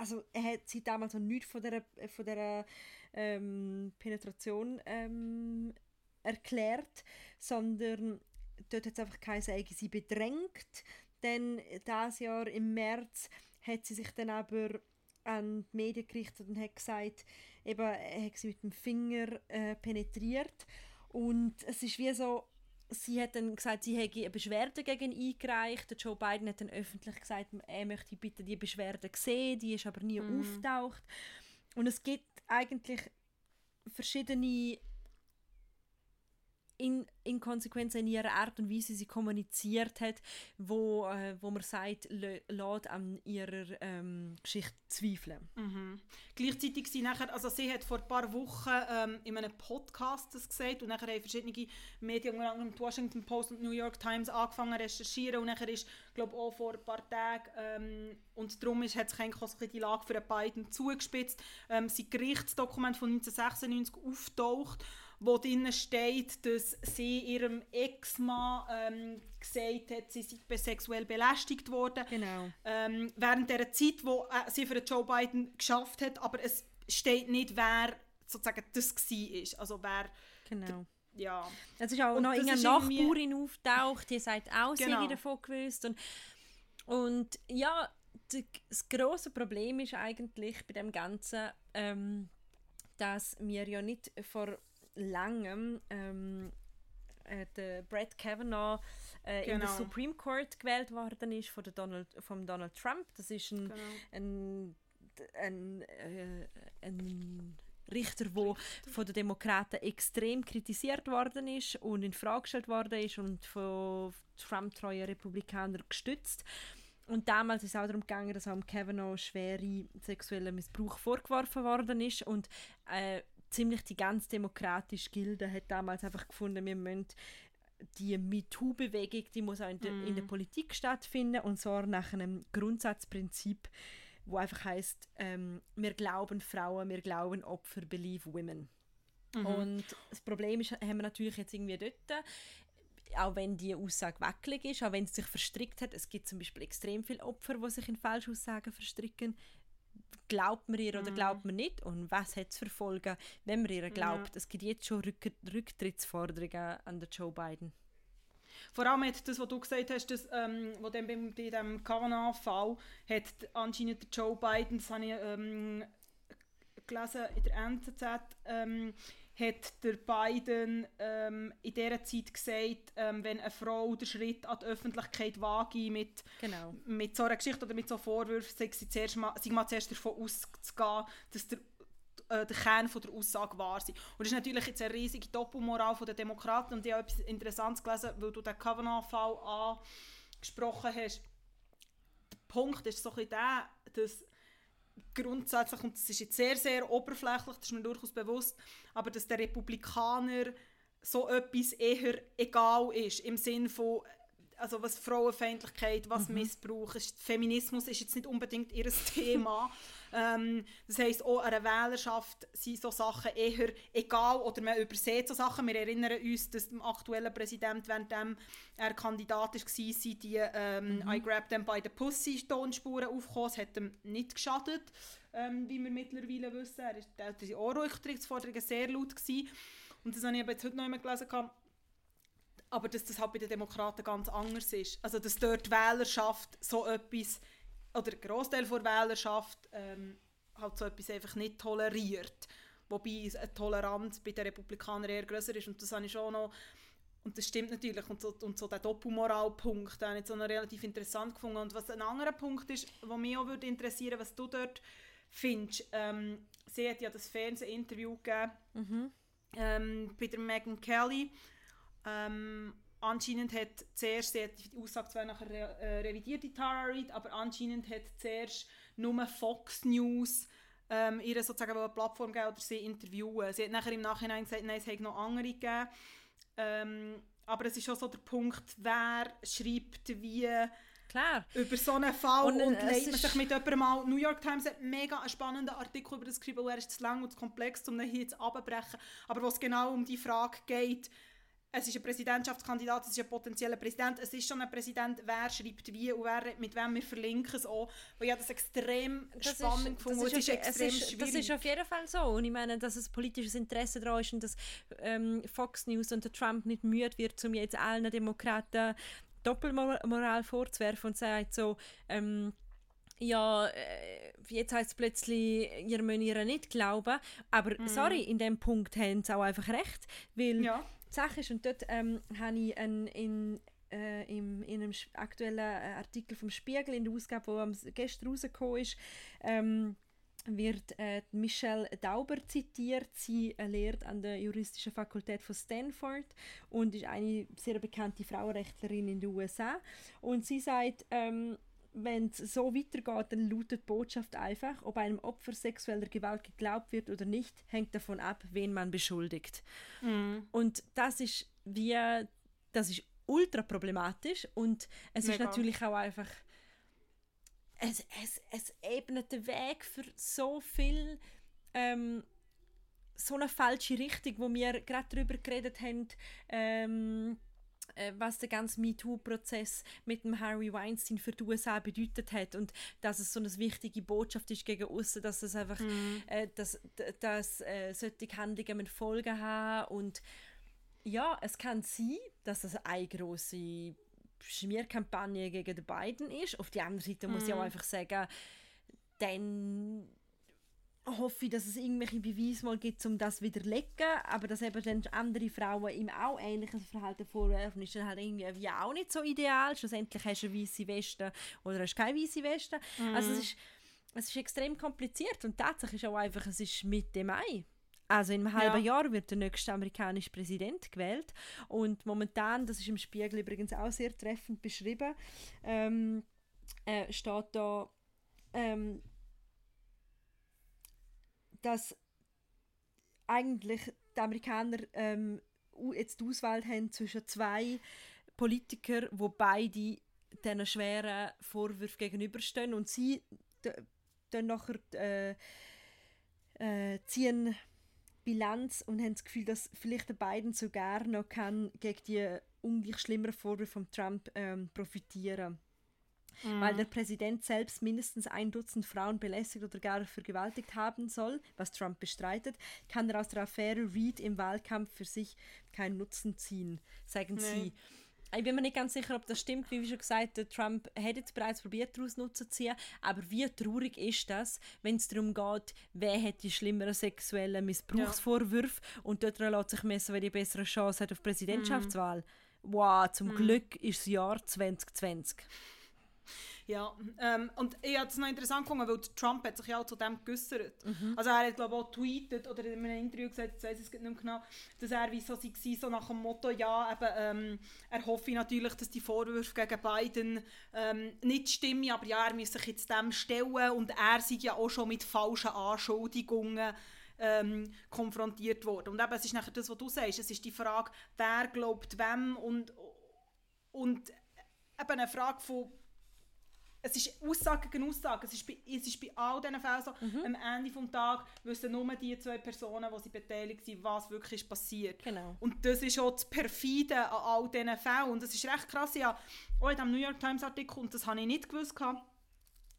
also er hat sie damals noch nichts von der, von der ähm, Penetration ähm, erklärt, sondern dort hat es einfach geheißen, sie bedrängt dann das Jahr im März hat sie sich dann aber an die Medien gerichtet und hat gesagt, eben, er hat sie mit dem Finger äh, penetriert und es ist wie so, sie hat dann gesagt, sie hätte eine Beschwerde gegen ihn eingereicht. Joe Biden hat dann öffentlich gesagt, er möchte bitte die Beschwerde sehen, die ist aber nie mm. auftaucht. Und es gibt eigentlich verschiedene in, in Konsequenz in ihrer Art und Weise sie kommuniziert hat, wo, äh, wo man sagt, lässt an ihrer ähm, Geschichte zweifeln. Mhm. Gleichzeitig sie nachher, also sie hat vor ein paar Wochen ähm, in einem Podcast das gesagt und nachher haben verschiedene Medien, unter anderem die Washington Post und New York Times angefangen zu recherchieren und nachher ist, glaube auch vor ein paar Tagen ähm, und darum ist, hat sich eigentlich die Lage für Biden zugespitzt. Ähm, sein Gerichtsdokument von 1996 auftaucht wo drin steht, dass sie ihrem Ex-Mann ähm, gesagt hat, sie sei sexuell belästigt worden. Genau. Ähm, während der Zeit, wo äh, sie für Joe Biden geschafft hat, aber es steht nicht, wer sozusagen das war. Also wer... Genau. Ja. Es ist auch und noch eine Nachbarin auftaucht, die sagt auch, genau. sie davon gewusst. Und, und ja, das große Problem ist eigentlich bei dem Ganzen, ähm, dass wir ja nicht vor langem ähm, äh, der Brett Kavanaugh äh, genau. in den. Supreme Court gewählt worden ist von, der Donald, von Donald Trump. Das ist ein, genau. ein, ein, äh, ein Richter, der von den Demokraten extrem kritisiert worden ist und in Frage gestellt worden ist und von Trump-treuen Republikanern gestützt. Und damals ist es auch darum gegangen, dass auch Kavanaugh schwere sexueller Missbrauch vorgeworfen worden ist und äh, ziemlich die ganz demokratische Gilde hat damals einfach gefunden, wir müssen die MeToo-Bewegung, die muss auch in, de, mm. in der mhm. Politik stattfinden und zwar nach einem Grundsatzprinzip, wo einfach heißt, ähm, wir glauben Frauen, wir glauben Opfer, believe women. Mhm. Und das Problem ist, haben wir natürlich jetzt irgendwie dort, auch wenn die Aussage wackelig ist, auch wenn es sich verstrickt hat, es gibt zum Beispiel extrem viele Opfer, die sich in Falschaussagen verstricken glaubt man ihr oder mhm. glaubt man nicht und was hat es für Folgen, wenn man ihr glaubt. Ja. Es gibt jetzt schon Rück Rücktrittsforderungen an den Joe Biden. Vor allem hat das, was du gesagt hast, das, ähm, wo dann bei, bei diesem Kavanaugh-Fall hat anscheinend Joe Biden, das habe ich ähm, gelesen in der NZZ, ähm, hat der Biden ähm, in dieser Zeit gesagt, ähm, wenn eine Frau den Schritt an die Öffentlichkeit wage mit, genau. mit so einer Geschichte oder mit so Vorwürfen, sei sie zuerst mal, sei mal zuerst davon auszugehen, dass der äh, der Kern von der Aussage wahr sein. Und das ist natürlich jetzt eine riesige Doppelmoral der Demokraten und ich habe etwas Interessantes gelesen, weil du den Kavanaugh-Fall angesprochen hast. Der Punkt ist so ein bisschen der, dass grundsätzlich, und das ist jetzt sehr, sehr oberflächlich, das ist mir durchaus bewusst, aber dass der Republikaner so etwas eher egal ist, im Sinn von, also was Frauenfeindlichkeit, was mhm. Missbrauch ist. Feminismus ist jetzt nicht unbedingt ihr Thema. ähm, das heisst, auch an der Wählerschaft sind so Sachen eher egal oder man übersieht so Sachen. Wir erinnern uns, dass dem aktuellen Präsident, während er Kandidat war, sind die ähm, mhm. «I grab them by the pussy» Tonspuren aufgekommen. Das hat ihm nicht geschadet, ähm, wie wir mittlerweile wissen. Er war die Anrücktrittsforderungen sehr laut. Gewesen. Und das habe ich jetzt heute noch einmal gelesen. Aber dass das halt bei den Demokraten ganz anders ist. Also dass dort die Wählerschaft so etwas, oder ein Großteil der Wählerschaft ähm, halt so etwas einfach nicht toleriert. Wobei eine Toleranz bei den Republikanern eher größer ist. Und das habe ich schon noch und das stimmt natürlich. Und so, und so der Doppelmoralpunkt, habe ich so noch relativ interessant gefunden. Und was ein anderer Punkt ist, was mich auch würde interessieren was du dort findest. Ähm, sie hat ja das Fernsehinterview gegeben mhm. ähm, bei der Megan Kelly. Ähm, anscheinend hat zuerst, sie hat die Aussage zwar nachher äh, revidiert, die Tara Reid, aber anscheinend hat zuerst nur Fox News ähm, ihr sozusagen eine Plattform gegeben oder sie interviewen. Sie hat nachher im Nachhinein gesagt, nein, es hätte noch andere gegeben. Ähm, aber es ist schon so der Punkt, wer schreibt wie Klar. über so einen Fall und, und legt man sich mit jemandem mal... New York Times hat mega einen spannenden Artikel über das geschrieben, er ist zu lang und zu komplex, um ihn hier zu abbrechen. Aber wo es genau um die Frage geht, es ist ein Präsidentschaftskandidat, es ist ein potenzieller Präsident, es ist schon ein Präsident, wer schreibt wie und wer, mit wem wir verlinken es auch. Weil ich das extrem das spannend ist, gefunden. Das ist, extrem es ist, Das ist auf jeden Fall so. Und ich meine, dass es politisches Interesse daran ist und dass ähm, Fox News und der Trump nicht müde wird, um jetzt allen Demokraten Doppelmoral vorzuwerfen und sagt so, ähm, ja, äh, jetzt heißt es plötzlich, ihr müsst ihr nicht glauben. Aber mhm. sorry, in dem Punkt haben sie auch einfach recht. Weil ja die Sache ist, und dort ähm, habe ich einen, in, äh, im, in einem aktuellen äh, Artikel vom Spiegel in der Ausgabe, wo gestern rausgekommen ist, ähm, wird äh, Michelle Dauber zitiert. Sie äh, lehrt an der juristischen Fakultät von Stanford und ist eine sehr bekannte Frauenrechtlerin in den USA. Und sie sagt, ähm, wenn es so weitergeht, dann lautet die Botschaft einfach, ob einem Opfer sexueller Gewalt geglaubt wird oder nicht, hängt davon ab, wen man beschuldigt. Mm. Und das ist wie, das ist ultra problematisch und es Mega. ist natürlich auch einfach es, es, es ebnet den Weg für so viel ähm, so eine falsche Richtung, wo wir gerade darüber geredet haben, ähm, äh, was der ganze MeToo-Prozess mit dem Harry Weinstein für die USA bedeutet hat und dass es so eine wichtige Botschaft ist gegen außen, dass es einfach, mm. äh, dass, dass äh, solche Handlungen Folgen haben und ja, es kann sein, dass es eine große Schmierkampagne gegen den Biden ist. Auf der anderen Seite muss ich auch mhm. einfach sagen, dann hoffe ich, dass es irgendwelche Beweise mal gibt, um das widerlegen, aber dass eben dann andere Frauen ihm auch ähnliches Verhalten vorwerfen, ist dann halt irgendwie auch nicht so ideal. Schlussendlich hast du eine weiße Weste oder hast keine weiße Weste. Mhm. Also es ist, es ist extrem kompliziert und tatsächlich ist auch einfach, es ist Mitte Mai. Also in einem halben ja. Jahr wird der nächste amerikanische Präsident gewählt und momentan, das ist im Spiegel übrigens auch sehr treffend beschrieben, ähm, äh, steht da, ähm, dass eigentlich die Amerikaner ähm, jetzt die Auswahl haben zwischen zwei Politikern, wo beide diesen schweren Vorwürfen gegenüberstehen und sie dann nachher äh, äh, ziehen Bilanz und haben das Gefühl, dass vielleicht der Biden sogar noch kann gegen die ungleich schlimmeren Vorwürfe von Trump ähm, profitieren mhm. Weil der Präsident selbst mindestens ein Dutzend Frauen belästigt oder gar vergewaltigt haben soll, was Trump bestreitet, kann er aus der Affäre Reid im Wahlkampf für sich keinen Nutzen ziehen, sagen nee. sie. Ich bin mir nicht ganz sicher, ob das stimmt. Wie schon gesagt, der Trump hat jetzt bereits probiert, daraus Nutzen zu ziehen. Aber wie traurig ist das, wenn es darum geht, wer hat die schlimmeren sexuellen Missbrauchsvorwürfe ja. und dort lässt sich messen, wer die bessere Chance hat auf Präsidentschaftswahl. Mhm. Wow, zum mhm. Glück ist das Jahr 2020. Ja, ähm, und ich habe es noch interessant gefunden, weil Trump hat sich ja auch zu dem geäußert. Mhm. Also er hat glaube ich auch tweetet oder in einem Interview gesagt, jetzt weiß ich es nicht mehr genau, dass er wie so war, so nach dem Motto, ja, eben, ähm, er hoffe natürlich, dass die Vorwürfe gegen Biden ähm, nicht stimmen, aber ja, er müsse sich jetzt dem stellen und er sei ja auch schon mit falschen Anschuldigungen ähm, konfrontiert worden. Und eben, es ist nachher das, was du sagst, es ist die Frage, wer glaubt wem und, und eben eine Frage von es ist Aussage gegen Aussage. Es ist bei, es ist bei all diesen Fällen so, mhm. am Ende des Tages wissen nur die zwei Personen, die sie beteiligt sind, was wirklich ist passiert. Genau. Und das ist auch das Perfide an all diesen Fällen. Und das ist recht krass. Ja, auch in diesem New York Times Artikel, und das habe ich nicht gewusst,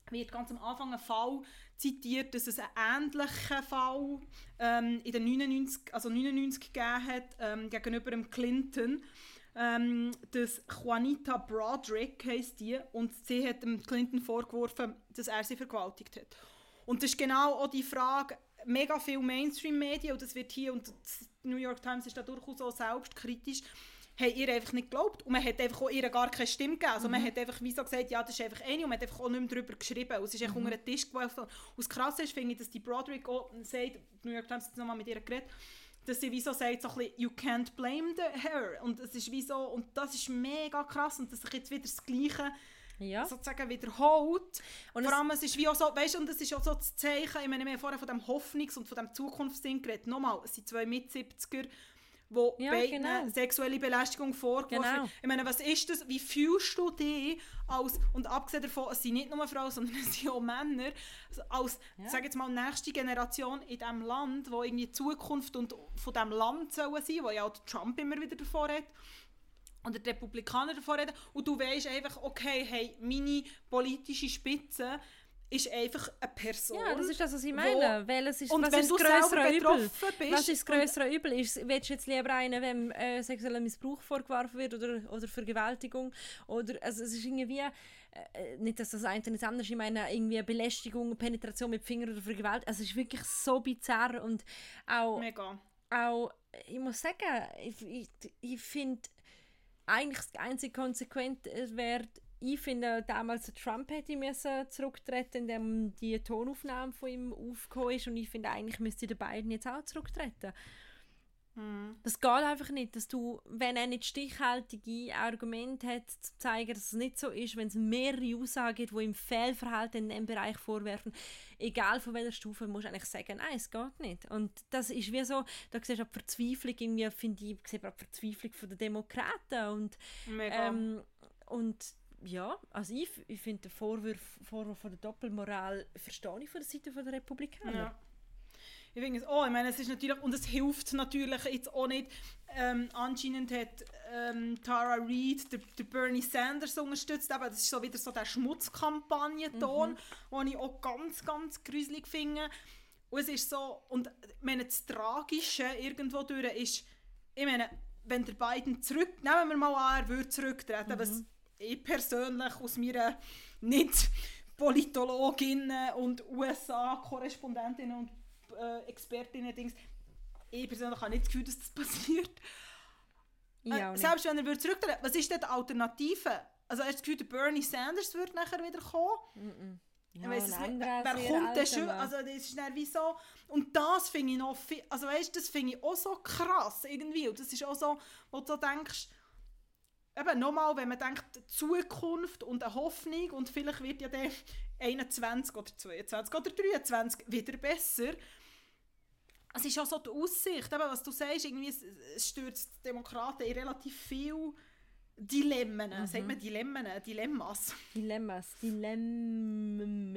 wird ganz am Anfang ein Fall zitiert, dass es einen ähnlichen Fall ähm, in den 99, also 99 gegeben hat ähm, gegenüber dem Clinton ähm, das Juanita Broderick heisst die und sie hat dem Clinton vorgeworfen, dass er sie vergewaltigt hat. Und das ist genau auch die Frage, mega viel Mainstream-Medien, und das wird hier, und die New York Times ist da durchaus auch selbstkritisch, haben ihr einfach nicht geglaubt und man hat einfach auch ihr gar keine Stimme gegeben. Also mhm. man hat einfach wie so gesagt, ja, das ist einfach eine und man hat einfach auch nicht mehr darüber geschrieben. Und es ist mhm. unter den Tisch geworfen. Und das Krasse ist, finde ich, dass die Broderick auch sagt, die New York Times hat nochmal mit ihr geredet, dass sie wie so sagt, so ein bisschen, you can't blame the her. Und es ist wie so, und das ist mega krass und dass sich jetzt wieder das Gleiche ja. sozusagen wiederholt. Und Vor allem, es ist wie auch so, weißt und es ist auch so das Zeichen, ich meine, wir haben vorher von dem Hoffnungs- und von dem Zukunftsding geredet. Nochmal, es sind zwei Mit-70er, wo ja, beiden genau. sexuelle Belästigung vorgeworfen genau. Ich meine, was ist das? Wie fühlst du dich als, und abgesehen davon, es sind nicht nur Frauen, sondern es sind auch Männer, als, ja. sag jetzt mal, nächste Generation in diesem Land, wo irgendwie die Zukunft und von diesem Land sollen sein, wo ja auch Trump immer wieder davor hat, oder die Republikaner davor reden, und du weißt einfach, okay, hey, meine politische Spitze ist einfach eine Person. Ja, das ist das, was ich meine. Weil es ist, und was wenn ist du größere Übel? Bist, was ist das größere Übel? Ist, willst du jetzt lieber einen, wenn äh, sexueller Missbrauch vorgeworfen wird oder, oder Vergewaltigung? Oder, also es ist irgendwie, äh, nicht, dass das eine nicht anders ist, ich meine, irgendwie Belästigung, Penetration mit Fingern oder Vergewaltigung. Also es ist wirklich so bizarr und auch... Mega. Auch, ich muss sagen, ich, ich, ich finde, eigentlich das einzige Konsequente wäre ich finde, damals Trump hätte müssen zurücktreten, indem die Tonaufnahme von ihm aufgekommen ist. Und ich finde, eigentlich müsste die beiden jetzt auch zurücktreten. Mm. Das geht einfach nicht, dass du, wenn er nicht stichhaltige Argumente hat, zu zeigen, dass es nicht so ist, wenn es mehrere Aussagen gibt, die ihm Fehlverhalten in diesem Bereich vorwerfen, egal von welcher Stufe, musst du eigentlich sagen, nein, es geht nicht. Und das ist wie so, da siehst du auch die Verzweiflung, irgendwie finde ich, ich auch die Verzweiflung von den Demokraten und, ähm, und ja, also ich, ich finde den Vorwurf, Vorwurf von der Doppelmoral verstehe ich von der Seite der Republikaner. Ja. Ich finde es, oh, ich meine, es ist natürlich, und es hilft natürlich jetzt auch nicht, ähm, anscheinend hat ähm, Tara Reid der, der, Bernie Sanders unterstützt, aber das ist so wieder so der Schmutzkampagnenton, mhm. den ich auch ganz, ganz gruselig finde. Und es ist so, und ich meine, das Tragische irgendwo durch ist, ich meine, wenn der Biden zurück, nehmen wir mal an, er würde zurücktreten, mhm. Ich persönlich aus meiner nicht Politologinnen und USA-Korrespondentinnen und äh, Expertinnen Dings, ich persönlich habe nicht das Gefühl, dass das passiert. Ja, äh, selbst wenn er zurücktreten, was ist denn die Alternative? Also hast du das Gefühl, Bernie Sanders würde nachher wieder kommen? Mm -mm. Ja, weiss es nicht, wer kommt denn schon? Also das ist dann wie so und das finde ich noch also weißt, das finde ich auch so krass irgendwie und das ist auch so, wo du so denkst, eben nochmal, wenn man denkt, Zukunft und eine Hoffnung und vielleicht wird ja der 21 oder 22 oder 23 wieder besser. Es ist auch so die Aussicht, eben, was du sagst, irgendwie, stürzt Demokraten in relativ viel Dilemmen, mhm. sagt man Dilemmen, Dilemmas. Dilemmas, Dilemmen.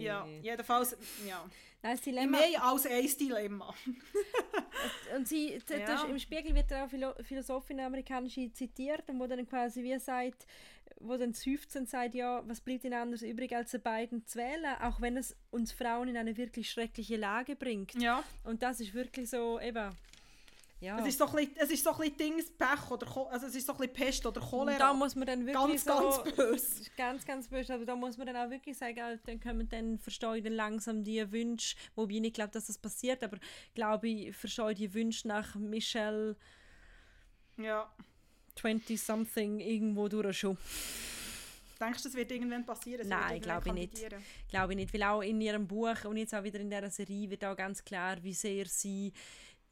Ja, jedenfalls, ja. Nein, das Dilemma... Mehr als ein Dilemma. und sie, ja. im Spiegel wird auch Philo Philosophin amerikanische zitiert, und wo dann quasi wie sagt, wo dann 15 sagt, ja, was bleibt ihnen anders übrig, als die beiden zu wählen, auch wenn es uns Frauen in eine wirklich schreckliche Lage bringt. Ja. Und das ist wirklich so, eben, ja. Es ist so ein bisschen, es ist so ein bisschen Dings, Pech oder also es ist so ein bisschen Pest oder Cholera. Da muss man dann wirklich ganz, so, ganz böse. Ganz, ganz böse. Aber da muss man dann auch wirklich sagen, also, dann können dann verstehe ich dann langsam die Wünsche, wobei ich nicht glaube, dass das passiert, aber glaube ich, verstehe die Wünsche nach Michelle ja. 20-something irgendwo durch schon. Denkst du, das wird irgendwann passieren? Nein, glaube ich nicht. Glaube ich nicht, weil auch in ihrem Buch und jetzt auch wieder in dieser Serie wird auch ganz klar, wie sehr sie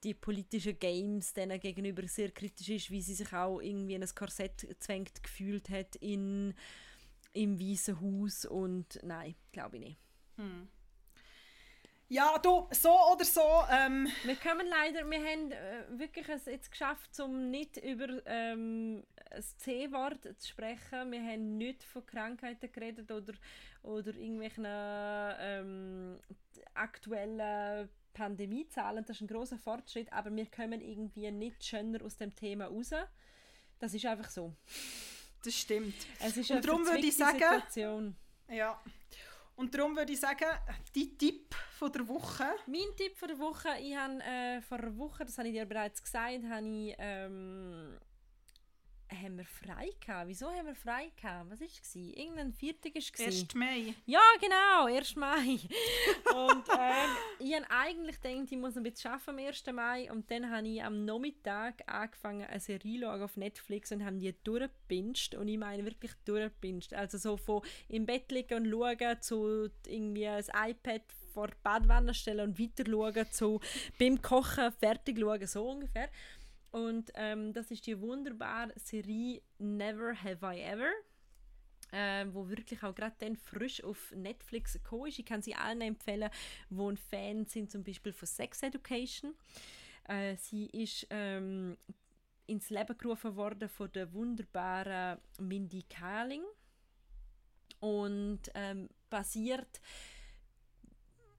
die politischen Games denen gegenüber sehr kritisch ist, wie sie sich auch irgendwie in ein Korsett zwängt gefühlt hat in, im Weißen Haus und nein, glaube ich nicht. Hm. Ja, du, so oder so. Ähm. Wir kommen leider, wir haben äh, wirklich es jetzt geschafft, um nicht über ähm, das C-Wort zu sprechen. Wir haben nicht von Krankheiten geredet oder, oder irgendwelchen ähm, aktuellen Pandemiezahlen, das ist ein großer Fortschritt, aber wir kommen irgendwie nicht schöner aus dem Thema raus. Das ist einfach so. Das stimmt. Es ist Und darum würde ich sagen, Situation. ja. Und darum würde ich sagen, die Tipp von der Woche. Mein Tipp von der Woche, ich habe äh, vor einer Woche, das habe ich dir bereits gesagt, habe ich ähm, haben wir frei gehabt. Wieso haben wir frei gehabt? Was war es? Irgendein Viertag war es. 1. Mai. Ja, genau, 1. Mai. und ähm, ich habe eigentlich gedacht, ich muss ein bisschen arbeiten am 1. Mai. Und dann habe ich am Nachmittag angefangen, eine Serie auf Netflix und habe die durchgepinscht. Und ich meine wirklich durchgepinscht. Also so von im Bett liegen und schauen zu irgendwie ein iPad vor die Badwanne stellen und weiter schauen zu beim Kochen fertig schauen, so ungefähr. Und ähm, das ist die wunderbare Serie Never Have I Ever. Äh, wo wirklich auch gerade dann frisch auf Netflix gekommen ist. Ich kann sie allen empfehlen, die ein Fan sind, zum Beispiel von Sex Education. Äh, sie ist ähm, ins Leben gerufen worden von der wunderbaren Mindy Kaling und ähm, basiert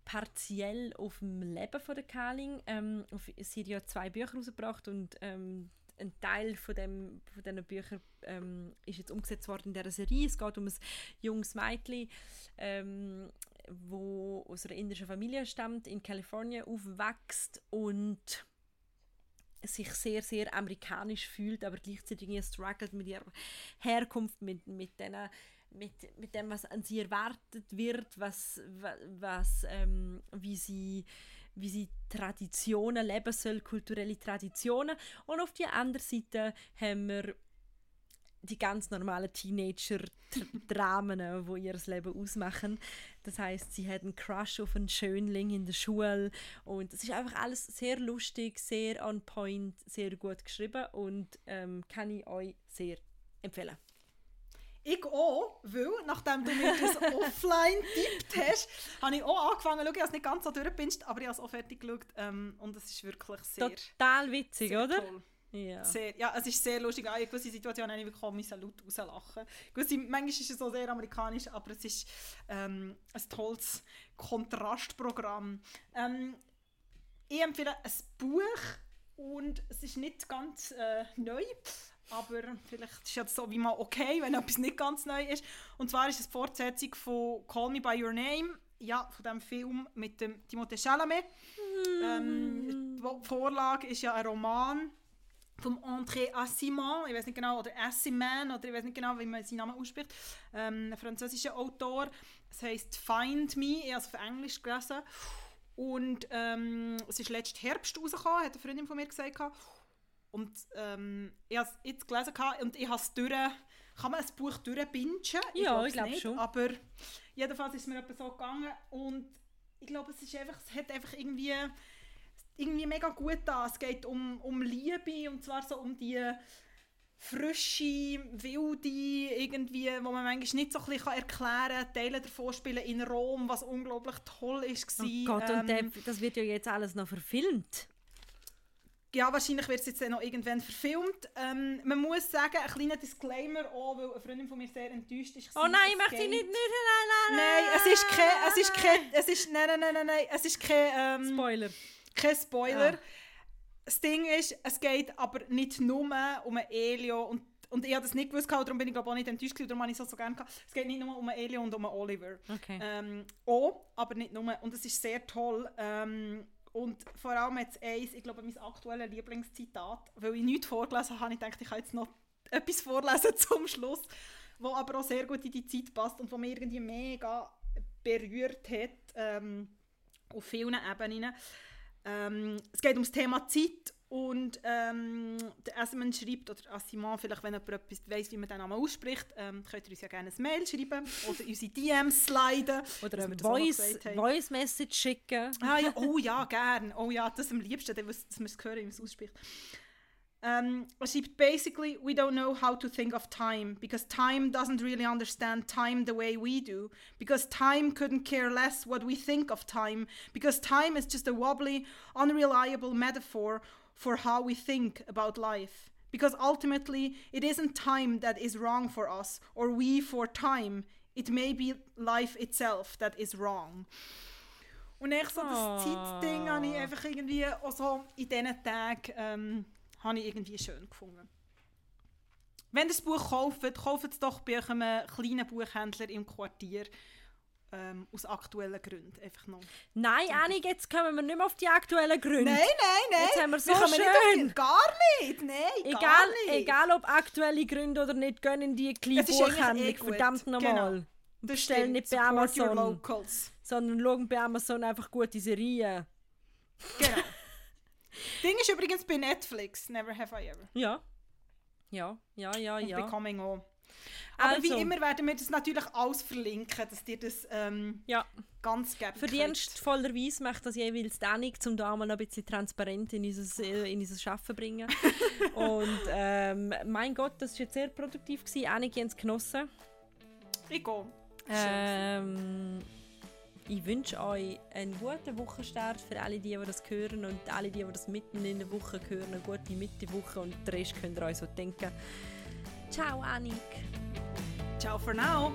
partiell auf dem Leben von der Kaling. Ähm, sie hat ja zwei Bücher rausgebracht und ähm, ein Teil von, dem, von diesen Büchern ähm, ist jetzt umgesetzt worden in dieser Serie. Es geht um ein junges Mädchen, ähm, wo aus einer indischen Familie stammt, in Kalifornien aufwächst und sich sehr, sehr amerikanisch fühlt, aber gleichzeitig struggelt mit ihrer Herkunft, mit, mit diesen mit, mit dem, was an sie erwartet wird, was, was, ähm, wie sie wie sie Traditionen leben soll, kulturelle Traditionen. Und auf der anderen Seite haben wir die ganz normalen Teenager-Dramen, die ihr Leben ausmachen. Das heißt, sie hat einen Crush auf einen Schönling in der Schule und es ist einfach alles sehr lustig, sehr on point, sehr gut geschrieben und ähm, kann ich euch sehr empfehlen. Ich auch, weil nachdem du mir das offline tippt hast, habe ich auch angefangen zu schauen. Ich habe es nicht ganz so durchgepinscht, aber ich habe es auch fertig geschaut ähm, und es ist wirklich sehr Total witzig, sehr oder? Toll. Ja. Sehr, ja, es ist sehr lustig. In gewissen Situationen habe ich wirklich auch laut rauslachen. Gewisse, manchmal ist es so sehr amerikanisch, aber es ist ähm, ein tolles Kontrastprogramm. Ähm, ich empfehle ein Buch und es ist nicht ganz äh, neu, aber vielleicht ist es so wie mal okay, wenn etwas nicht ganz neu ist. Und zwar ist es die Fortsetzung von Call Me By Your Name, ja, von dem Film mit dem Timothée Chalamet. Mm. Ähm, die Vorlage ist ja ein Roman vom André Assiman, ich weiß nicht genau, oder Assiman, oder ich weiß nicht genau, wie man seinen Namen ausspricht, ähm, ein französischer Autor. Es heißt Find Me, ich habe es auf Englisch gelesen. Und ähm, es ist letzten Herbst rausgekommen, hat eine Freundin von mir gesagt. Und ähm, ich habe es jetzt gelesen und ich habe es durch... Kann man ein Buch durchbingen? Ja, ich glaube schon. Aber jedenfalls ist es mir etwas so gegangen und ich glaube, es, ist einfach, es hat einfach irgendwie irgendwie mega gut da. Es geht um, um Liebe und zwar so um die frische, wilde, irgendwie, wo man manchmal nicht so ein bisschen erklären kann. Teile davon spielen in Rom, was unglaublich toll ist. Oh Gott, ähm, und der, das wird ja jetzt alles noch verfilmt ja, wahrscheinlich wird es jetzt noch irgendwann verfilmt. Ähm, man muss sagen, ein kleiner Disclaimer auch, weil eine Freundin von mir sehr enttäuscht ist. Oh nein, ich möchte sie nicht, nicht, nein, nein, nein. Nein, es ist kein, es ist kein, es ist, nein, nein, nein, nein, nein, es ist kein, ähm, Spoiler. Kein Spoiler. Ja. Das Ding ist, es geht aber nicht nur um Elio und und ich habe das nicht gewusst, darum bin ich glaube auch nicht enttäuscht, darum habe ich es so gerne gehabt. Es geht nicht nur um Elio und um Oliver. Okay. Ähm, auch, aber nicht nur. Und es ist sehr toll. Ähm, und vor allem jetzt eins, ich glaube, mein aktuelles Lieblingszitat, weil ich nichts vorgelesen habe, ich dachte, ich kann jetzt noch etwas vorlesen zum Schluss, wo aber auch sehr gut in die Zeit passt und wo mich irgendwie mega berührt hat, ähm, auf vielen Ebenen. Ähm, es geht um das Thema Zeit und ähm, der Asiman schreibt, oder Asiman, vielleicht wenn jemand etwas weiss, wie man den Namen ausspricht, ähm, könnt ihr uns ja gerne ein Mail schreiben oder unsere DMs sliden. Oder eine Voice, Voice Message schicken. Ah, ja, oh ja, gerne. Oh ja, das am liebsten, dass man es hören, wie man es ausspricht. Um, basically, we don't know how to think of time because time doesn't really understand time the way we do. Because time couldn't care less what we think of time. Because time is just a wobbly, unreliable metaphor for how we think about life. Because ultimately, it isn't time that is wrong for us or we for time. It may be life itself that is wrong. Und ich so das oh. Zeitding habe ich einfach irgendwie auch so in diesen Tagen ähm, habe ich irgendwie schön gefunden. Wenn ihr das Buch kauft, kauft es doch bei einem kleinen Buchhändler im Quartier. Ähm, aus aktuellen Gründen. Einfach noch. Nein, Annik, jetzt kommen wir nicht mehr auf die aktuellen Gründe. Nein, nein, nein. Jetzt haben wir so wir schön. Nicht gar nicht, nein, egal, gar nicht. Egal ob aktuelle Gründe oder nicht, gönnen die kleine Buchhandlung, eh verdammt nochmal. Genau. Bestellen nicht bei Amazon, sondern schauen bei Amazon einfach gute Serien. Genau. Ding ist übrigens bei Netflix, Never Have I Ever. Ja. Ja, ja, ja, Und ja. Becoming auch. Aber also, wie immer werden wir das natürlich alles verlinken, dass dir das ähm, ja. ganz geben Verdienstvollerweise macht das jeweils Danik, um da mal noch ein bisschen transparent in unser, äh, in unser Arbeiten bringen. Und ähm, mein Gott, das war jetzt sehr produktiv. Gewesen. Einige haben es genossen. Ich gehe. Ähm, ich wünsche euch einen guten Wochenstart für alle, die, die das hören und alle, die, die das mitten in der Woche hören. Eine gute Mittewoche und den Rest könnt ihr euch so denken. Ciao, Annik. Ciao for now.